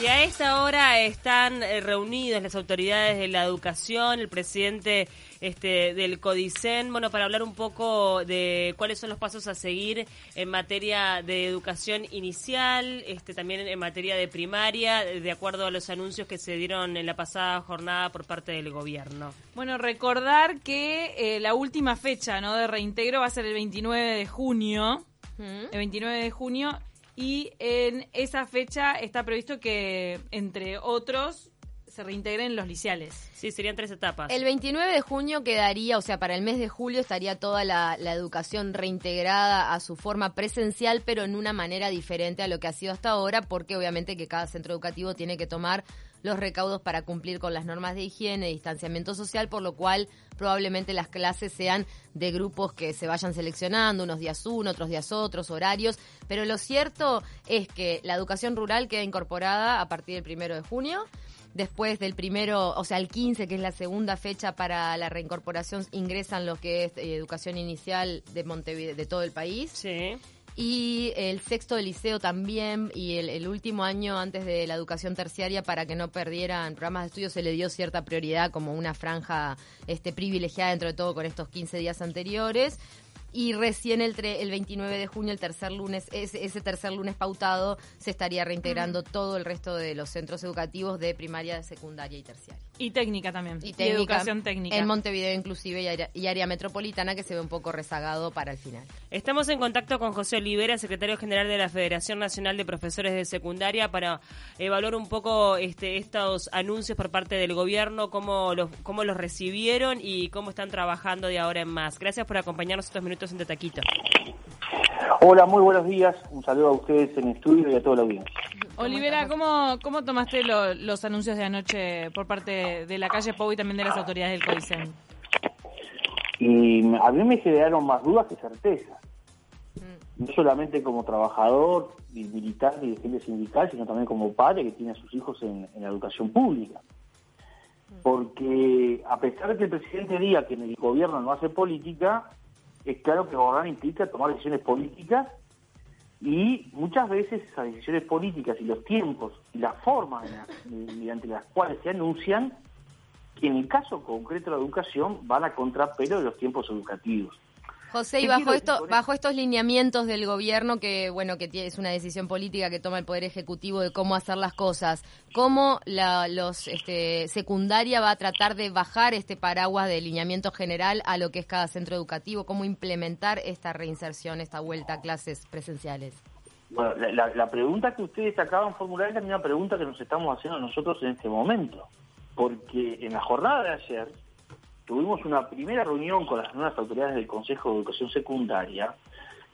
Y a esta hora están eh, reunidas las autoridades de la educación, el presidente este, del CODICEN, bueno, para hablar un poco de cuáles son los pasos a seguir en materia de educación inicial, este, también en materia de primaria, de acuerdo a los anuncios que se dieron en la pasada jornada por parte del gobierno. Bueno, recordar que eh, la última fecha ¿no? de reintegro va a ser el 29 de junio. El 29 de junio y en esa fecha está previsto que, entre otros, se reintegren los liciales. Sí, serían tres etapas. El 29 de junio quedaría, o sea, para el mes de julio estaría toda la, la, educación reintegrada a su forma presencial, pero en una manera diferente a lo que ha sido hasta ahora, porque obviamente que cada centro educativo tiene que tomar los recaudos para cumplir con las normas de higiene, y distanciamiento social, por lo cual probablemente las clases sean de grupos que se vayan seleccionando, unos días uno, otros días otros, horarios, pero lo cierto es que la educación rural queda incorporada a partir del primero de junio. Después del primero, o sea, el 15, que es la segunda fecha para la reincorporación, ingresan los que es eh, educación inicial de Montevideo, de todo el país. Sí y el sexto de liceo también y el, el, último año antes de la educación terciaria para que no perdieran programas de estudio se le dio cierta prioridad como una franja este privilegiada dentro de todo con estos 15 días anteriores y recién el, el 29 de junio, el tercer lunes, ese, ese tercer lunes pautado, se estaría reintegrando todo el resto de los centros educativos de primaria, secundaria y terciaria. Y técnica también. Y, técnica, educación técnica. En Montevideo inclusive y área, y área, metropolitana que se ve un poco rezagado para el final. Estamos en contacto con José Olivera, secretario general de la Federación Nacional de Profesores de Secundaria, para evaluar un poco este, estos anuncios por parte del gobierno, cómo los, cómo los recibieron y cómo están trabajando de ahora en más. Gracias por acompañarnos estos minutos en Taquito. Hola, muy buenos días. Un saludo a ustedes en el estudio y a toda la audiencia. Olivera, ¿cómo, cómo tomaste lo, los anuncios de anoche por parte de la calle Pau y también de las autoridades del COICEN? Y a mí me generaron más dudas que certezas. No solamente como trabajador, y militar, dirigente sindical, sino también como padre que tiene a sus hijos en, en la educación pública. Porque a pesar de que el presidente diga que en el gobierno no hace política, es claro que gobernar implica tomar decisiones políticas y muchas veces esas decisiones políticas y los tiempos y las formas mediante las cuales se anuncian, en el caso concreto de la educación van a contrapelo de los tiempos educativos. José, y bajo esto, bajo estos lineamientos del gobierno que bueno que es una decisión política que toma el poder ejecutivo de cómo hacer las cosas, cómo la, los este, secundaria va a tratar de bajar este paraguas de lineamiento general a lo que es cada centro educativo, cómo implementar esta reinserción, esta vuelta a clases presenciales. Bueno, la, la, la pregunta que ustedes acaban de formular es la misma pregunta que nos estamos haciendo nosotros en este momento, porque en la jornada de ayer tuvimos una primera reunión con las nuevas autoridades del Consejo de Educación Secundaria,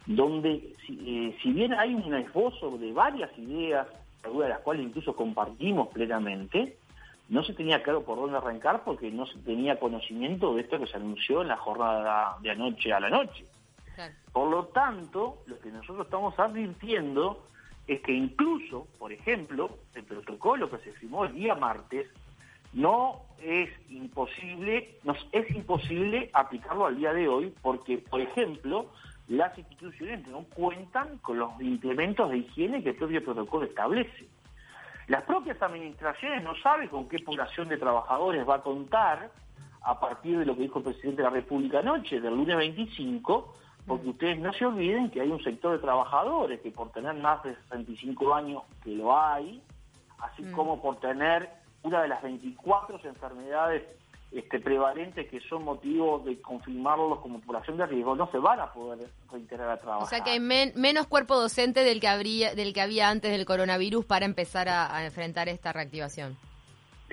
donde si, eh, si bien hay un esbozo de varias ideas, algunas de las cuales incluso compartimos plenamente, no se tenía claro por dónde arrancar porque no se tenía conocimiento de esto que se anunció en la jornada de anoche a la noche. Claro. Por lo tanto, lo que nosotros estamos advirtiendo es que incluso, por ejemplo, el protocolo que se firmó el día martes no es imposible, nos es imposible aplicarlo al día de hoy porque, por ejemplo, las instituciones no cuentan con los implementos de higiene que el propio protocolo establece. Las propias administraciones no saben con qué población de trabajadores va a contar a partir de lo que dijo el presidente de la República anoche, del lunes 25, porque ustedes no se olviden que hay un sector de trabajadores que por tener más de 65 años, que lo hay, así mm. como por tener una de las 24 enfermedades este, prevalentes que son motivo de confirmarlos como población de riesgo, no se van a poder reintegrar a trabajar. O sea que hay men menos cuerpo docente del que, habría, del que había antes del coronavirus para empezar a, a enfrentar esta reactivación.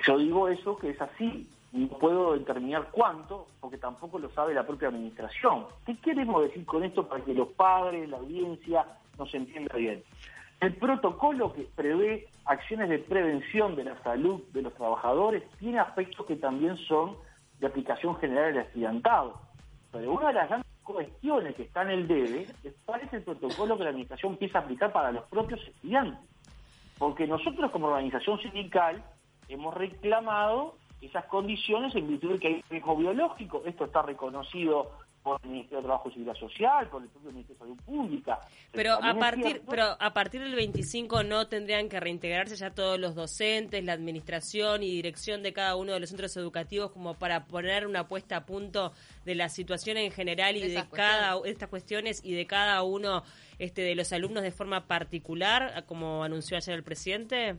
Yo digo eso que es así, no puedo determinar cuánto, porque tampoco lo sabe la propia administración. ¿Qué queremos decir con esto para que los padres, la audiencia, nos entienda bien? El protocolo que prevé acciones de prevención de la salud de los trabajadores tiene aspectos que también son de aplicación general del estudiantado. Pero una de las grandes cuestiones que está en el debe es cuál es el protocolo que la administración empieza a aplicar para los propios estudiantes. Porque nosotros como organización sindical hemos reclamado esas condiciones en virtud de que hay riesgo biológico. Esto está reconocido por el Ministerio de Trabajo y Seguridad Social, por el propio Ministerio de Salud Pública. Pero a partir, cierto- pero a partir del 25 no tendrían que reintegrarse ya todos los docentes, la administración y dirección de cada uno de los centros educativos como para poner una puesta a punto de la situación en general y De cada de estas cuestiones y de cada uno este de los alumnos de forma particular, como anunció ayer el presidente.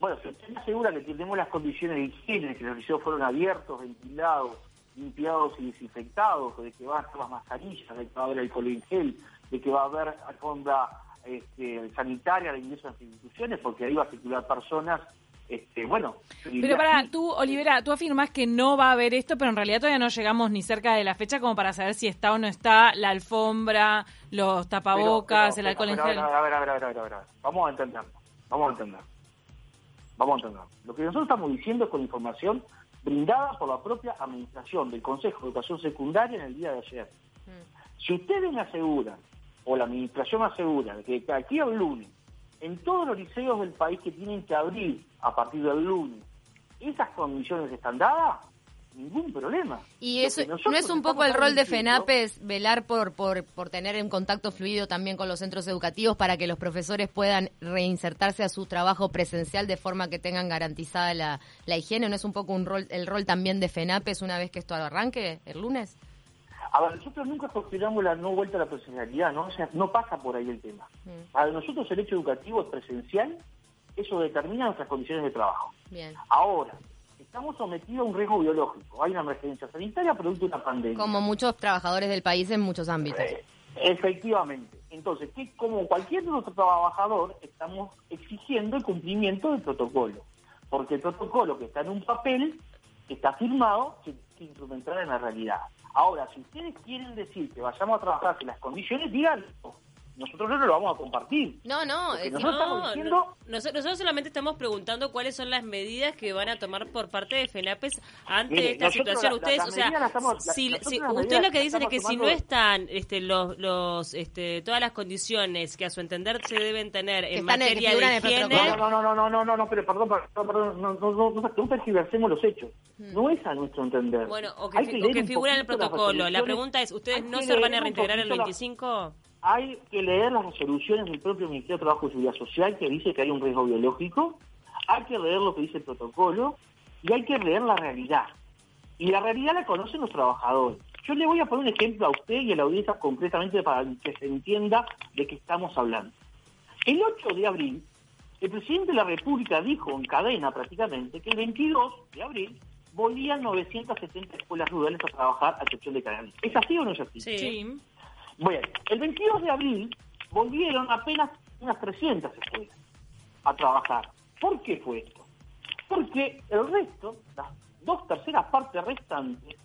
Bueno, si usted me asegura que tenemos las condiciones de higiene, que los liceos fueron abiertos, ventilados, limpiados y desinfectados, de que va a haber las mascarillas, de que va a haber alcohol en gel, de que va a haber alfombra este, sanitaria de ingreso a las instituciones, porque ahí va a circular personas, este, bueno... Pero para, tú, Olivera, tú afirmas que no va a haber esto, pero en realidad todavía no llegamos ni cerca de la fecha como para saber si está o no está la alfombra, los tapabocas, pero- el alcohol en gel. A ver, a ver, a ver, a ver, a ver. Vamos a entenderlo, vamos a entenderlo. Vamos a entenderlo. Lo que nosotros estamos diciendo es con información brindada por la propia administración del Consejo de Educación Secundaria en el día de ayer. Si ustedes me aseguran, o la administración asegura, que aquí al lunes, en todos los liceos del país que tienen que abrir a partir del lunes, esas condiciones están dadas, ningún problema. Y eso no es un poco el rol de FENAPES velar por, por, por tener un contacto fluido también con los centros educativos para que los profesores puedan reinsertarse a su trabajo presencial de forma que tengan garantizada la, la higiene. ¿No es un poco un rol, el rol también de FENAPES una vez que esto arranque el lunes? A ver, nosotros nunca cuestionamos la no vuelta a la presencialidad, ¿no? O sea, no pasa por ahí el tema. Para nosotros el hecho educativo es presencial, eso determina nuestras condiciones de trabajo. Bien. Ahora, estamos sometidos a un riesgo biológico. Hay una emergencia sanitaria producto de una pandemia. Como muchos trabajadores del país en muchos ámbitos. Eh, efectivamente. Entonces, que como cualquier otro trabajador, estamos exigiendo el cumplimiento del protocolo. Porque el protocolo que está en un papel, está firmado, se que en la realidad. Ahora, si ustedes quieren decir que vayamos a trabajar en las condiciones, díganlo. Nosotros no lo vamos a compartir. No, no, es- nosotros estamos No, diciendo... no, nosotros, nosotros solamente estamos preguntando cuáles son las medidas que van a tomar por parte de FENAPES ante Mire, esta situación. la- Ustedes, las o sea, estamos- la- si, si- ustedes lo que dicen es que si no tomando- están este, los, los, este, todas las condiciones que a su entender se deben tener en que materia de higiene. No, no, no, no, no, no, no, pero perdón, perdón, perdón, no, no, no, no, no tergiversemos los hechos. No es a nuestro entender. Bueno, o que, que un figura en el protocolo. La pregunta es, ¿ustedes no que se van a reintegrar el poquito la- 25? Hay que leer las resoluciones del propio Ministerio de Trabajo y Seguridad Social que dice que hay un riesgo biológico, hay que leer lo que dice el protocolo y hay que leer la realidad. Y la realidad la conocen los trabajadores. Yo le voy a poner un ejemplo a usted y a la audiencia concretamente para que se entienda de qué estamos hablando. El 8 de abril, el presidente de la República dijo en cadena prácticamente que el 22 de abril volvían 970 escuelas rurales a trabajar a excepción de Canadá. ¿Es así o no es así? Sí. Bueno, el 22 de abril volvieron apenas unas 300 escuelas a trabajar. ¿Por qué fue esto? Porque el resto, las dos terceras partes restantes,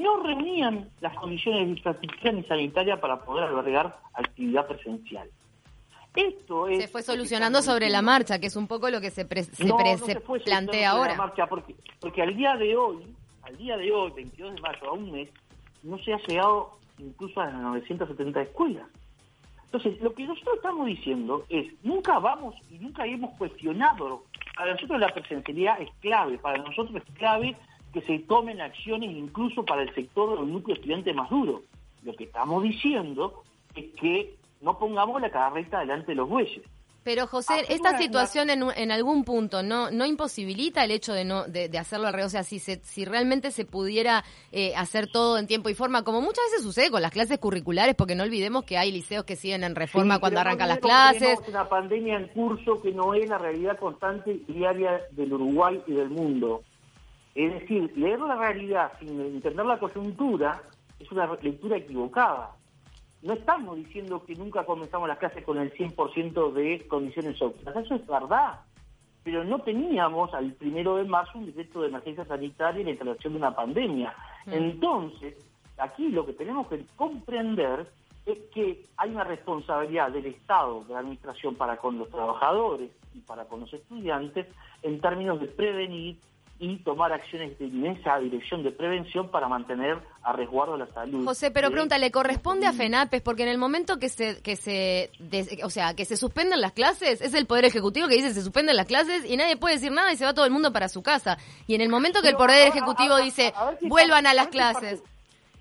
no reunían las condiciones de infraestructura ni sanitaria para poder albergar actividad presencial. Esto es Se fue solucionando sobre la marcha, que es un poco lo que se, pre- se, no, pre- no se se fue plantea ahora. la marcha porque, porque al día de hoy, al día de hoy, 22 de mayo, a un mes, no se ha llegado incluso a las 970 escuelas. Entonces, lo que nosotros estamos diciendo es, nunca vamos y nunca hemos cuestionado, para nosotros la presencialidad es clave, para nosotros es clave que se tomen acciones incluso para el sector del núcleo estudiante más duro. Lo que estamos diciendo es que no pongamos la carreta delante de los bueyes. Pero José, Hacer esta situación en, algún punto no no imposibilita el hecho de no de, de hacerlo al revés, o sea, si se, si realmente se pudiera eh, hacer todo en tiempo y forma, como muchas veces sucede con las clases curriculares, porque no olvidemos que hay liceos que siguen en reforma Sí, cuando arrancan las clases. Tenemos una pandemia en curso que no es la realidad constante y diaria del Uruguay y del mundo. Es decir, leer la realidad sin entender la coyuntura es una lectura equivocada. No estamos diciendo que nunca comenzamos las clases con el 100% de condiciones óptimas. Eso es verdad. Pero no teníamos al primero de marzo un decreto de emergencia sanitaria y la instalación de una pandemia. Entonces, aquí lo que tenemos que comprender es que hay una responsabilidad del Estado, de la Administración para con los trabajadores y para con los estudiantes en términos de prevenir y tomar acciones en esa dirección de prevención para mantener a resguardo la salud. José, pero de- pregunta, ¿le corresponde a FENAPES? Porque en el momento que se, que se, des- o sea, que se suspenden las clases, es el Poder Ejecutivo que dice se suspenden las clases y nadie puede decir nada y se va todo el mundo para su casa. Y en el momento que el Poder a- Ejecutivo a- dice a ver si vuelvan parte- a las parte- clases.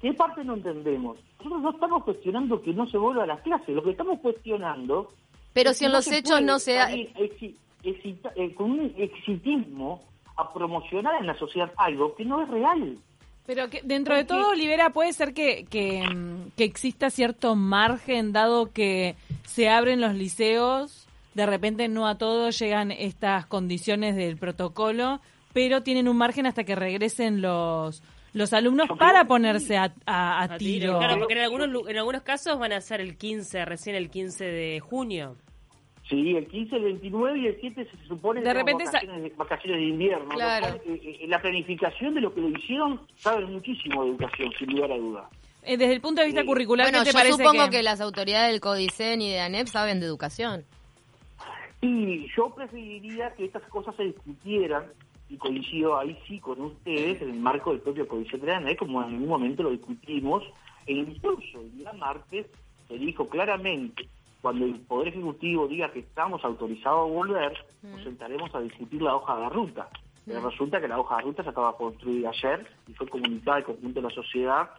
¿Qué parte no entendemos? Nosotros no estamos cuestionando que no se vuelva a las clases, lo que estamos cuestionando... Pero si en los hechos no se... Da... Eh, con un exitismo a promocionar en la sociedad algo que no es real. Pero que dentro de todo, Olivera, puede ser que, que, mm, que, exista cierto margen, dado que se abren los liceos, de repente no a todos llegan estas condiciones del protocolo, pero tienen un margen hasta que regresen los los alumnos para ponerse a, a, tiro. Claro, porque en algunos, en algunos casos van a ser el 15, recién el 15 de junio. Sí, el 15, el 29 y el 7 se supone de repente vacaciones, vacaciones, de invierno. Claro. Eh, eh, la planificación de lo que lo hicieron sabe muchísimo de educación, sin lugar a duda. Eh, desde el punto de vista curricular, bueno, ¿qué te yo supongo que... las autoridades del CODICEN y de ANEP saben de educación. Y yo preferiría que estas cosas se discutieran, y coincido ahí sí con ustedes, en el marco del propio CODICEN de ANEP, como en algún momento lo discutimos, e incluso el día martes se dijo claramente cuando el Poder Ejecutivo diga que estamos autorizados a volver, nos sentaremos a discutir la hoja de ruta. Pero resulta que la hoja de ruta se acaba de construir ayer y fue comunicada al conjunto de la sociedad.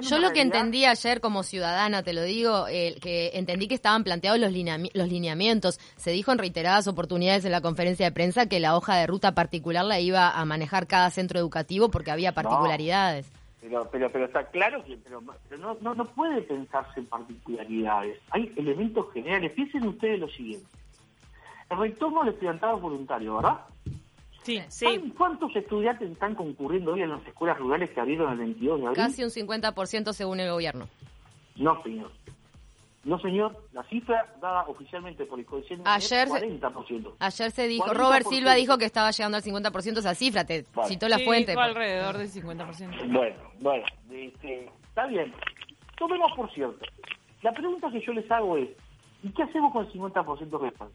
Yo lo que entendí ayer como ciudadana, te lo digo, que entendí que estaban planteados los, los lineamientos. Se dijo en reiteradas oportunidades en la conferencia de prensa que la hoja de ruta particular la iba a manejar cada centro educativo porque había particularidades. Pero, pero, pero está claro que pero, no, no, no puede pensarse en particularidades. Hay elementos generales. Piensen ustedes lo siguiente. El retorno al estudiantado voluntario, ¿verdad? Sí, sí. ¿Cuántos estudiantes están concurriendo hoy en las escuelas rurales que abrieron el 22 de abril? Casi un 50% según el gobierno. No, señor. No, señor, la cifra dada oficialmente por el coeficiente ayer, es 40%. Ayer se dijo, Robert Silva dijo que estaba llegando al 50% esa cifra, te citó la fuente. Fue alrededor del 50%. Bueno, bueno, este, está bien. Tomemos por cierto. La pregunta que yo les hago es, ¿y qué hacemos con el 50% restante?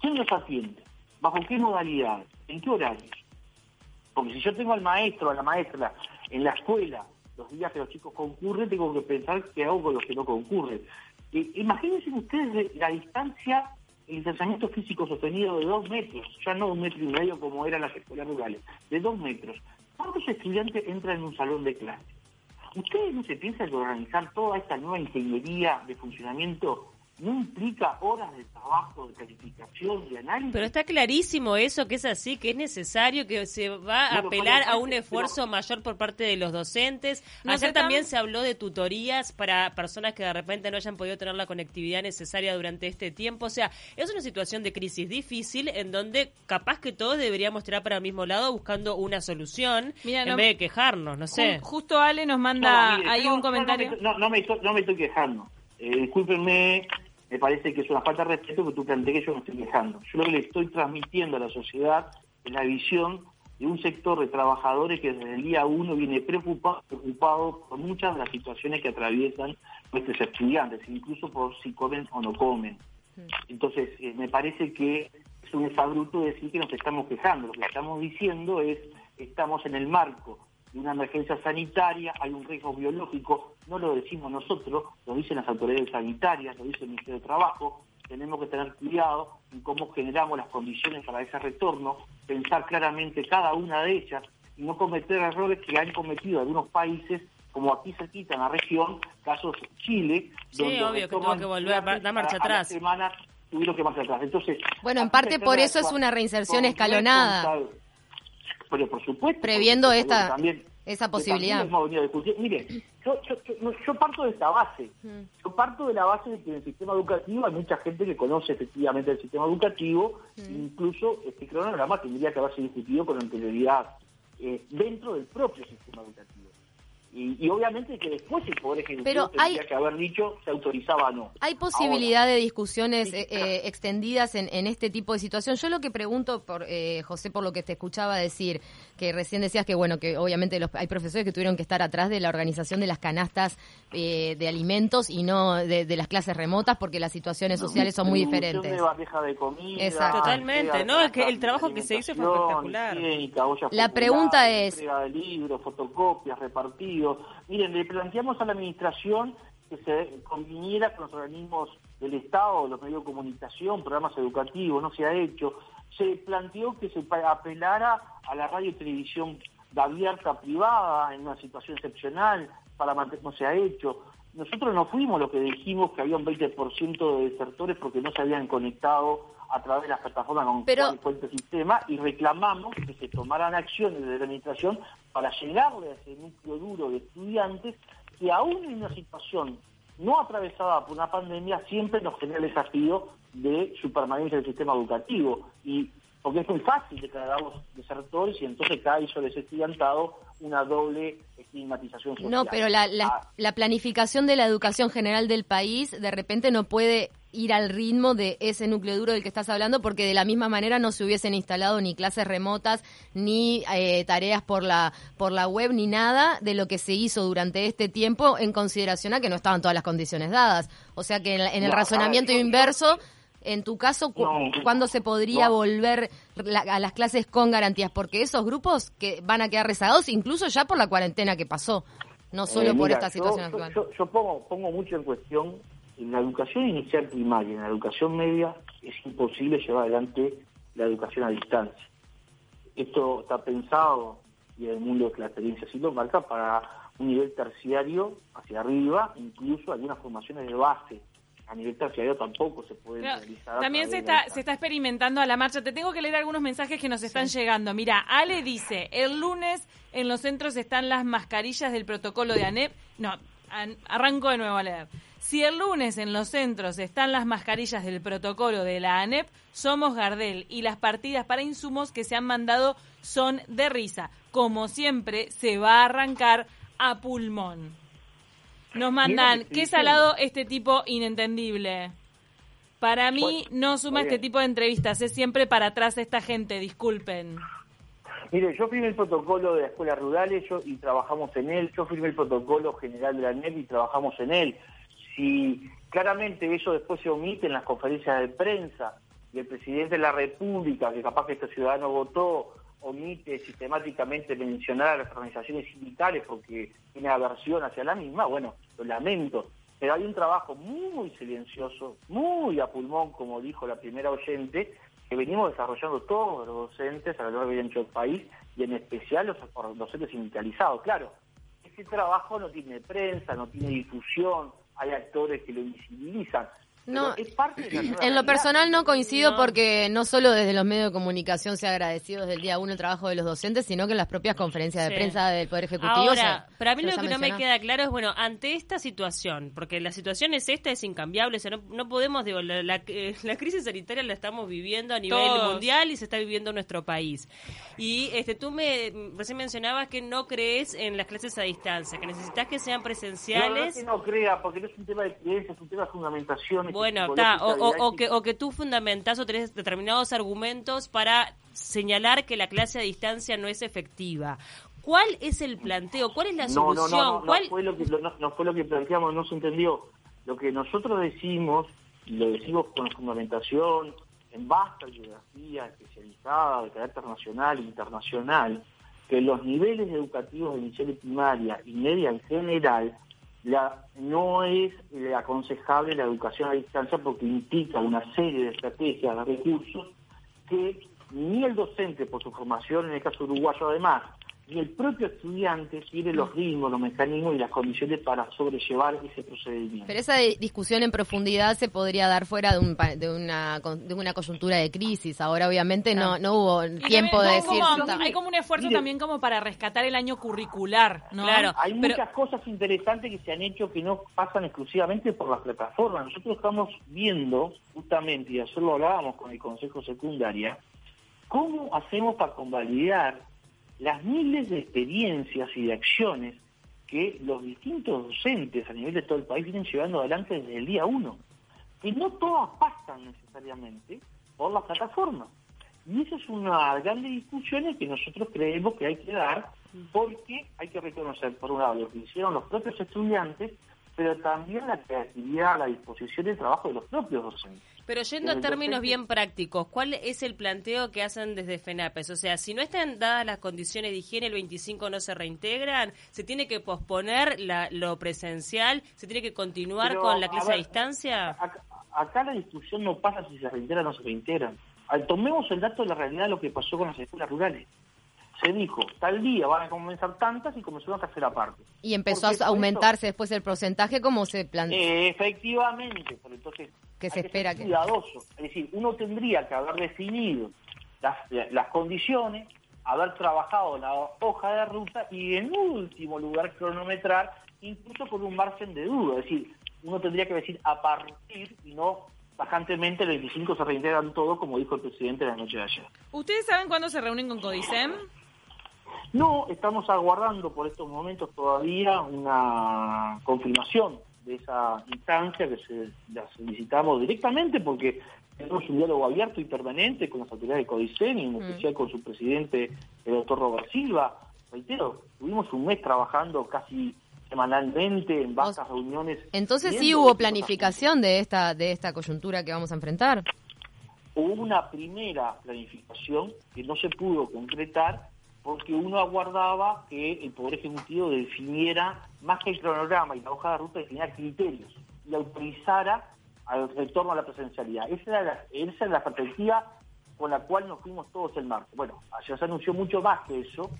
¿Quién nos atiende? ¿Bajo qué modalidad? ¿En qué horarios? Porque si yo tengo al maestro, a la maestra en la escuela, los días que los chicos concurren, tengo que pensar qué hago con los que no concurren. Imagínense ustedes la distancia, el distanciamiento físico sostenido de dos metros, ya no un metro y medio como eran las escuelas rurales, de dos metros. ¿Cuántos estudiantes entran en un salón de clase? ¿Ustedes no se piensan que organizar toda esta nueva ingeniería de funcionamiento no implica horas de trabajo, de calificación, de análisis. Pero está clarísimo eso, que es así, que es necesario, que se va a apelar a un esfuerzo mayor por parte de los docentes. Ayer también se habló de tutorías para personas que de repente no hayan podido tener la conectividad necesaria durante este tiempo. O sea, es una situación de crisis difícil en donde capaz que todos deberíamos tirar para el mismo lado buscando una solución en vez de quejarnos, no sé. Justo Ale nos manda ahí un comentario. No, me, no me estoy quejando. Eh, discúlpenme, me parece que es una falta de respeto que tú plantees que yo me estoy quejando. Yo lo que le estoy transmitiendo a la sociedad es la visión de un sector de trabajadores que desde el día uno viene preocupado, preocupado por muchas de las situaciones que atraviesan nuestros estudiantes, incluso por si comen o no comen. Entonces, eh, me parece que es un exabruto decir que nos estamos quejando. Lo que estamos diciendo es que estamos en el marco de una emergencia sanitaria, hay un riesgo biológico, no lo decimos nosotros, lo dicen las autoridades sanitarias, lo dice el Ministerio de Trabajo, tenemos que tener cuidado en cómo generamos las condiciones para ese retorno, pensar claramente cada una de ellas y no cometer errores que han cometido algunos países, como aquí se quita en la región, casos Chile, sí, obvio que tuvo que volver, da marcha atrás. Semanas tuvieron que marcha atrás. Entonces, bueno, en parte por eso es una reinserción escalonada pero por supuesto... Previendo esta, esa posibilidad. Mire, yo, yo, parto de esta base. Yo parto de la base de que en el sistema educativo hay mucha gente que conoce efectivamente el sistema educativo, incluso este cronograma tendría que haberse discutido con anterioridad eh, dentro del propio sistema educativo. Y, obviamente que después el Poder Ejecutivo Pero tendría que haber dicho se autorizaba o no. ¿Hay posibilidad de discusiones eh, eh, extendidas en, este tipo de situación? Yo lo que pregunto, por eh, José, por lo que te escuchaba decir, que recién decías que, bueno, que obviamente los, hay profesores que tuvieron que estar atrás de la organización de las canastas de alimentos y no de, las clases remotas porque las situaciones sociales son muy diferentes. De comida, Totalmente, ¿no? Es que el trabajo que se hizo fue espectacular. la pregunta es... de libros, fotocopias, repartidos Miren, le planteamos a la Administración que se conviniera con los organismos del Estado, los medios de comunicación, programas educativos, no se ha hecho. Se planteó que se apelara a la radio y televisión de abierta privada en una situación excepcional para mantener, no se ha hecho. Nosotros no fuimos los que dijimos que había un 20% de desertores porque no se habían conectado a través de las plataformas con Pero... el sistema y reclamamos que se tomaran acciones de la administración para llegarle a ese núcleo duro de estudiantes que aún en una situación no atravesada por una pandemia siempre nos genera el desafío de su permanencia en el sistema educativo. Y porque es muy fácil declarar los desertores y entonces cae sobre ese estudiantado una doble estigmatización social. No, pero la, la, Ah, la planificación de la educación general del país de repente no puede ir al ritmo de ese núcleo duro del que estás hablando porque de la misma manera no se hubiesen instalado ni clases remotas ni eh, tareas por la por la web ni nada de lo que se hizo durante este tiempo en consideración a que no estaban todas las condiciones dadas o sea que en, en el No, razonamiento yo- inverso en tu caso, cu- No, ¿cuándo se podría no. volver la- a las clases con garantías? Porque esos grupos que van a quedar rezagados, incluso ya por la cuarentena que pasó, no solo Eh, por esta situación yo, actual. Yo, yo pongo, pongo mucho en cuestión, en la educación inicial primaria, en la educación media, es imposible llevar adelante la educación a distancia. Esto está pensado, y el mundo de la experiencia así lo marca, para un nivel terciario hacia arriba, incluso algunas formaciones de base. A nivel terciario tampoco se pueden Pero realizar. también se está, se está experimentando a la marcha. Te tengo que leer algunos mensajes que nos están llegando. Mira, Ale dice, el lunes en los centros están las mascarillas del protocolo de ANEP. No, an- arranco de nuevo a leer. Si el lunes en los centros están las mascarillas del protocolo de la ANEP, somos Gardel y las partidas para insumos que se han mandado son de risa. Como siempre, se va a arrancar a pulmón. Nos mandan, qué salado este tipo inentendible. Para mí Bueno, no suma este tipo de entrevistas, es siempre para atrás esta gente, disculpen. Mire, yo firmé el protocolo de las escuelas rurales yo, y trabajamos en él. Yo firmé el protocolo general de la NEP y trabajamos en él. Si claramente eso después se omite en las conferencias de prensa y el presidente de la República, que capaz que este ciudadano votó, omite sistemáticamente mencionar a las organizaciones sindicales porque tiene aversión hacia la misma, bueno, lo lamento. Pero hay un trabajo muy silencioso, muy a pulmón, como dijo la primera oyente, que venimos desarrollando todos los docentes a lo largo y ancho del país y en especial los los docentes sindicalizados. Claro, ese trabajo no tiene prensa, no tiene difusión, hay actores que lo visibilizan. No, es parte de la En lo personal no coincido No. porque no solo desde los medios de comunicación se ha agradecido desde el día uno el trabajo de los docentes, sino que en las propias conferencias de Sí. prensa del Poder Ejecutivo. Ahora, se- para mí lo que no me queda claro es, bueno, ante esta situación, porque la situación es esta, es incambiable, o sea, no, no podemos, digo, la, la- eh, la crisis sanitaria la estamos viviendo a nivel Todos. mundial y se está viviendo en nuestro país. Y este tú me recién mencionabas que no crees en las clases a distancia, que necesitas que sean No, no es presenciales. que no crea, porque no es un tema de creencia, es un tema de fundamentación. Bueno, está, o, o- o que, o que tú fundamentás o tenés determinados argumentos para señalar que la clase a distancia no es efectiva. ¿Cuál es el planteo? ¿Cuál es la No, no, solución? no, no, no ¿Cuál- fue lo que, no, no fue lo que planteamos, no se entendió. Lo que nosotros decimos, y lo decimos con fundamentación, en vasta bibliografía especializada de carácter nacional e internacional, que los niveles educativos de inicial y primaria y media en general, no es eh, aconsejable la educación a distancia porque implica una serie de estrategias, de recursos, que ni el docente, por su formación, en el caso uruguayo además, ni el propio estudiante tiene los ritmos, los mecanismos y las condiciones para sobrellevar ese procedimiento. Pero esa di- discusión en profundidad se podría dar fuera de, un, pa- de, una, con- de una coyuntura de crisis. Ahora, obviamente, no, no hubo Y tiempo de decir... como- hay como un esfuerzo Mire. también como para rescatar el año curricular, ¿no? Claro. Hay pero- muchas cosas interesantes que se han hecho que no pasan exclusivamente por las plataformas. Nosotros estamos viendo, justamente, y ayer lo hablábamos con el Consejo Secundaria, cómo hacemos para convalidar las miles de experiencias y de acciones que los distintos docentes a nivel de todo el país vienen llevando adelante desde el día uno, que no todas pasan necesariamente por las plataformas. Y esa es una grande discusión que nosotros creemos que hay que dar, porque hay que reconocer, por un lado, lo que hicieron los propios estudiantes, pero también la creatividad, la disposición el trabajo de los propios docentes. Pero yendo a términos bien prácticos, ¿cuál es el planteo que hacen desde FENAPES? O sea, si no están dadas las condiciones de higiene, el 25 no se reintegran, se tiene que posponer la- lo presencial, se tiene que continuar Pero, con la clase a, ver, distancia. Acá, acá la discusión no pasa si se reintegran o no se reintegran. Tomemos el dato de la realidad de lo que pasó con las escuelas rurales. se dijo, tal día van a comenzar tantas y comenzaron a hacer aparte. Y empezó a aumentarse después el porcentaje como se planteó. Eh, efectivamente, pero entonces que se espera que... Cuidadoso. Es decir, uno tendría que haber definido las, las condiciones, haber trabajado la hoja de ruta y en último lugar cronometrar incluso con un margen de duda. Es decir, uno tendría que decir a partir y no bajantemente el 25 se reintegran todo, como dijo el presidente la noche de ayer. ¿Ustedes saben cuándo se reúnen con Codicem? No, estamos aguardando por estos momentos todavía una confirmación de esa instancia que se la solicitamos directamente porque tenemos un diálogo abierto y permanente con las autoridades de Codicen y en mm. especial con su presidente, el doctor Robert Silva. Reitero, tuvimos un mes trabajando casi semanalmente en vastas reuniones. Entonces sí hubo planificación de esta de esta coyuntura que vamos a enfrentar. Hubo una primera planificación que no se pudo concretar porque uno aguardaba que el Poder Ejecutivo definiera, más que el cronograma y la hoja de ruta, definiera criterios y autorizara al retorno a la presencialidad. Esa era la, esa era la perspectiva con la cual nos fuimos todos el martes. Bueno, ayer se anunció mucho más que eso,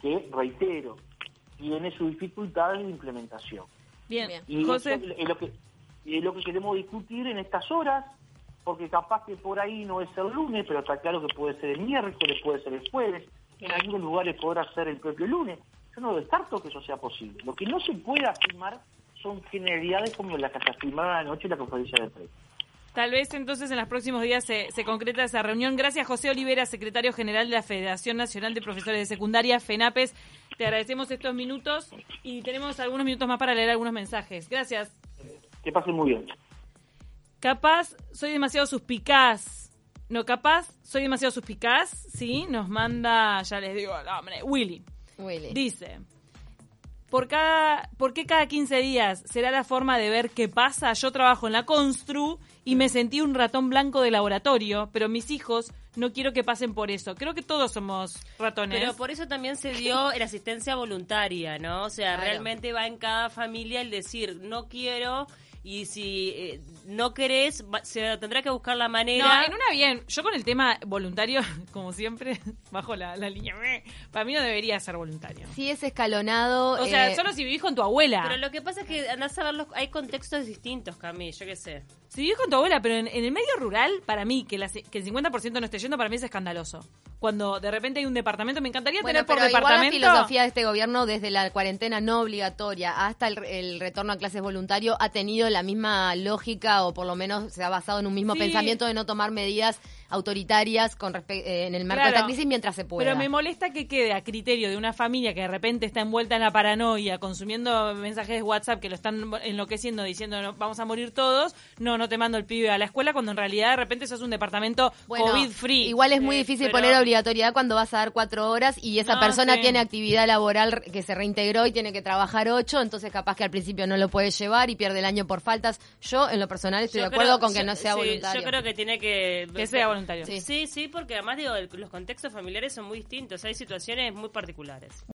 que, reitero, tiene su dificultad en la implementación. Bien, y José. es lo que, es lo que queremos discutir en estas horas, porque capaz que por ahí no es el lunes, pero está claro que puede ser el miércoles, puede ser el juedes, en algunos lugares podrá ser el propio lunes. Yo no descarto que eso sea posible. Lo que no se puede afirmar son generalidades como las que se afirmaron anoche en la conferencia de prensa. Tal vez entonces en los próximos días se, se, concreta esa reunión. Gracias, José Olivera, secretario general de la Federación Nacional de Profesores de Secundaria, FENAPES. Te agradecemos estos minutos y tenemos algunos minutos más para leer algunos mensajes. Gracias. Que pasen muy bien. Capaz soy demasiado suspicaz. No, capaz soy demasiado suspicaz. Sí, nos manda, ya les digo el nombre, Willy. Willy. Dice, por, cada, ¿por qué cada 15 días será la forma de ver qué pasa? Yo trabajo en la Constru y me sentí un ratón blanco de laboratorio, pero mis hijos no quiero que pasen por eso. Creo que todos somos ratones. Pero por eso también se dio la asistencia voluntaria, ¿no? O sea, realmente va en cada familia el decir, no quiero y si eh, no querés, se tendrá que buscar la manera. No, en una bien. Yo con el tema voluntario, como siempre, bajo la, línea. Para mí no debería ser voluntario. Sí, es escalonado. O sea, eh, solo si vivís con tu abuela. Pero lo que pasa es que andás a ver, hay contextos distintos, Cami, yo qué sé. Si vivís con tu abuela, pero en, el medio rural, para mí, que, que el 50% no esté yendo, para mí es escandaloso cuando de repente hay un departamento, me encantaría tener por pero. Igual la filosofía de este gobierno, desde la cuarentena no obligatoria hasta el, retorno a clases voluntario, ha tenido la misma lógica o por lo menos se ha basado en un mismo pensamiento de no tomar medidas autoritarias con eh, en el marco de la crisis mientras se pueda. Pero me molesta que quede a criterio de una familia que de repente está envuelta en la paranoia, consumiendo mensajes de WhatsApp que lo están enloqueciendo, diciendo vamos a morir todos, no, no te mando el pibe a la escuela, cuando en realidad de repente eso es un departamento COVID-free. Igual es muy difícil poner obligatoriedad cuando vas a dar cuatro horas y esa persona tiene actividad laboral que se reintegró y tiene que trabajar ocho, entonces capaz que al principio no lo puede llevar y pierde el año por faltas. Yo, en lo personal, estoy de acuerdo con que no sea voluntario. Yo creo que tiene que... Que sea Sí. sí, porque además digo, los contextos familiares son muy distintos, hay situaciones muy particulares.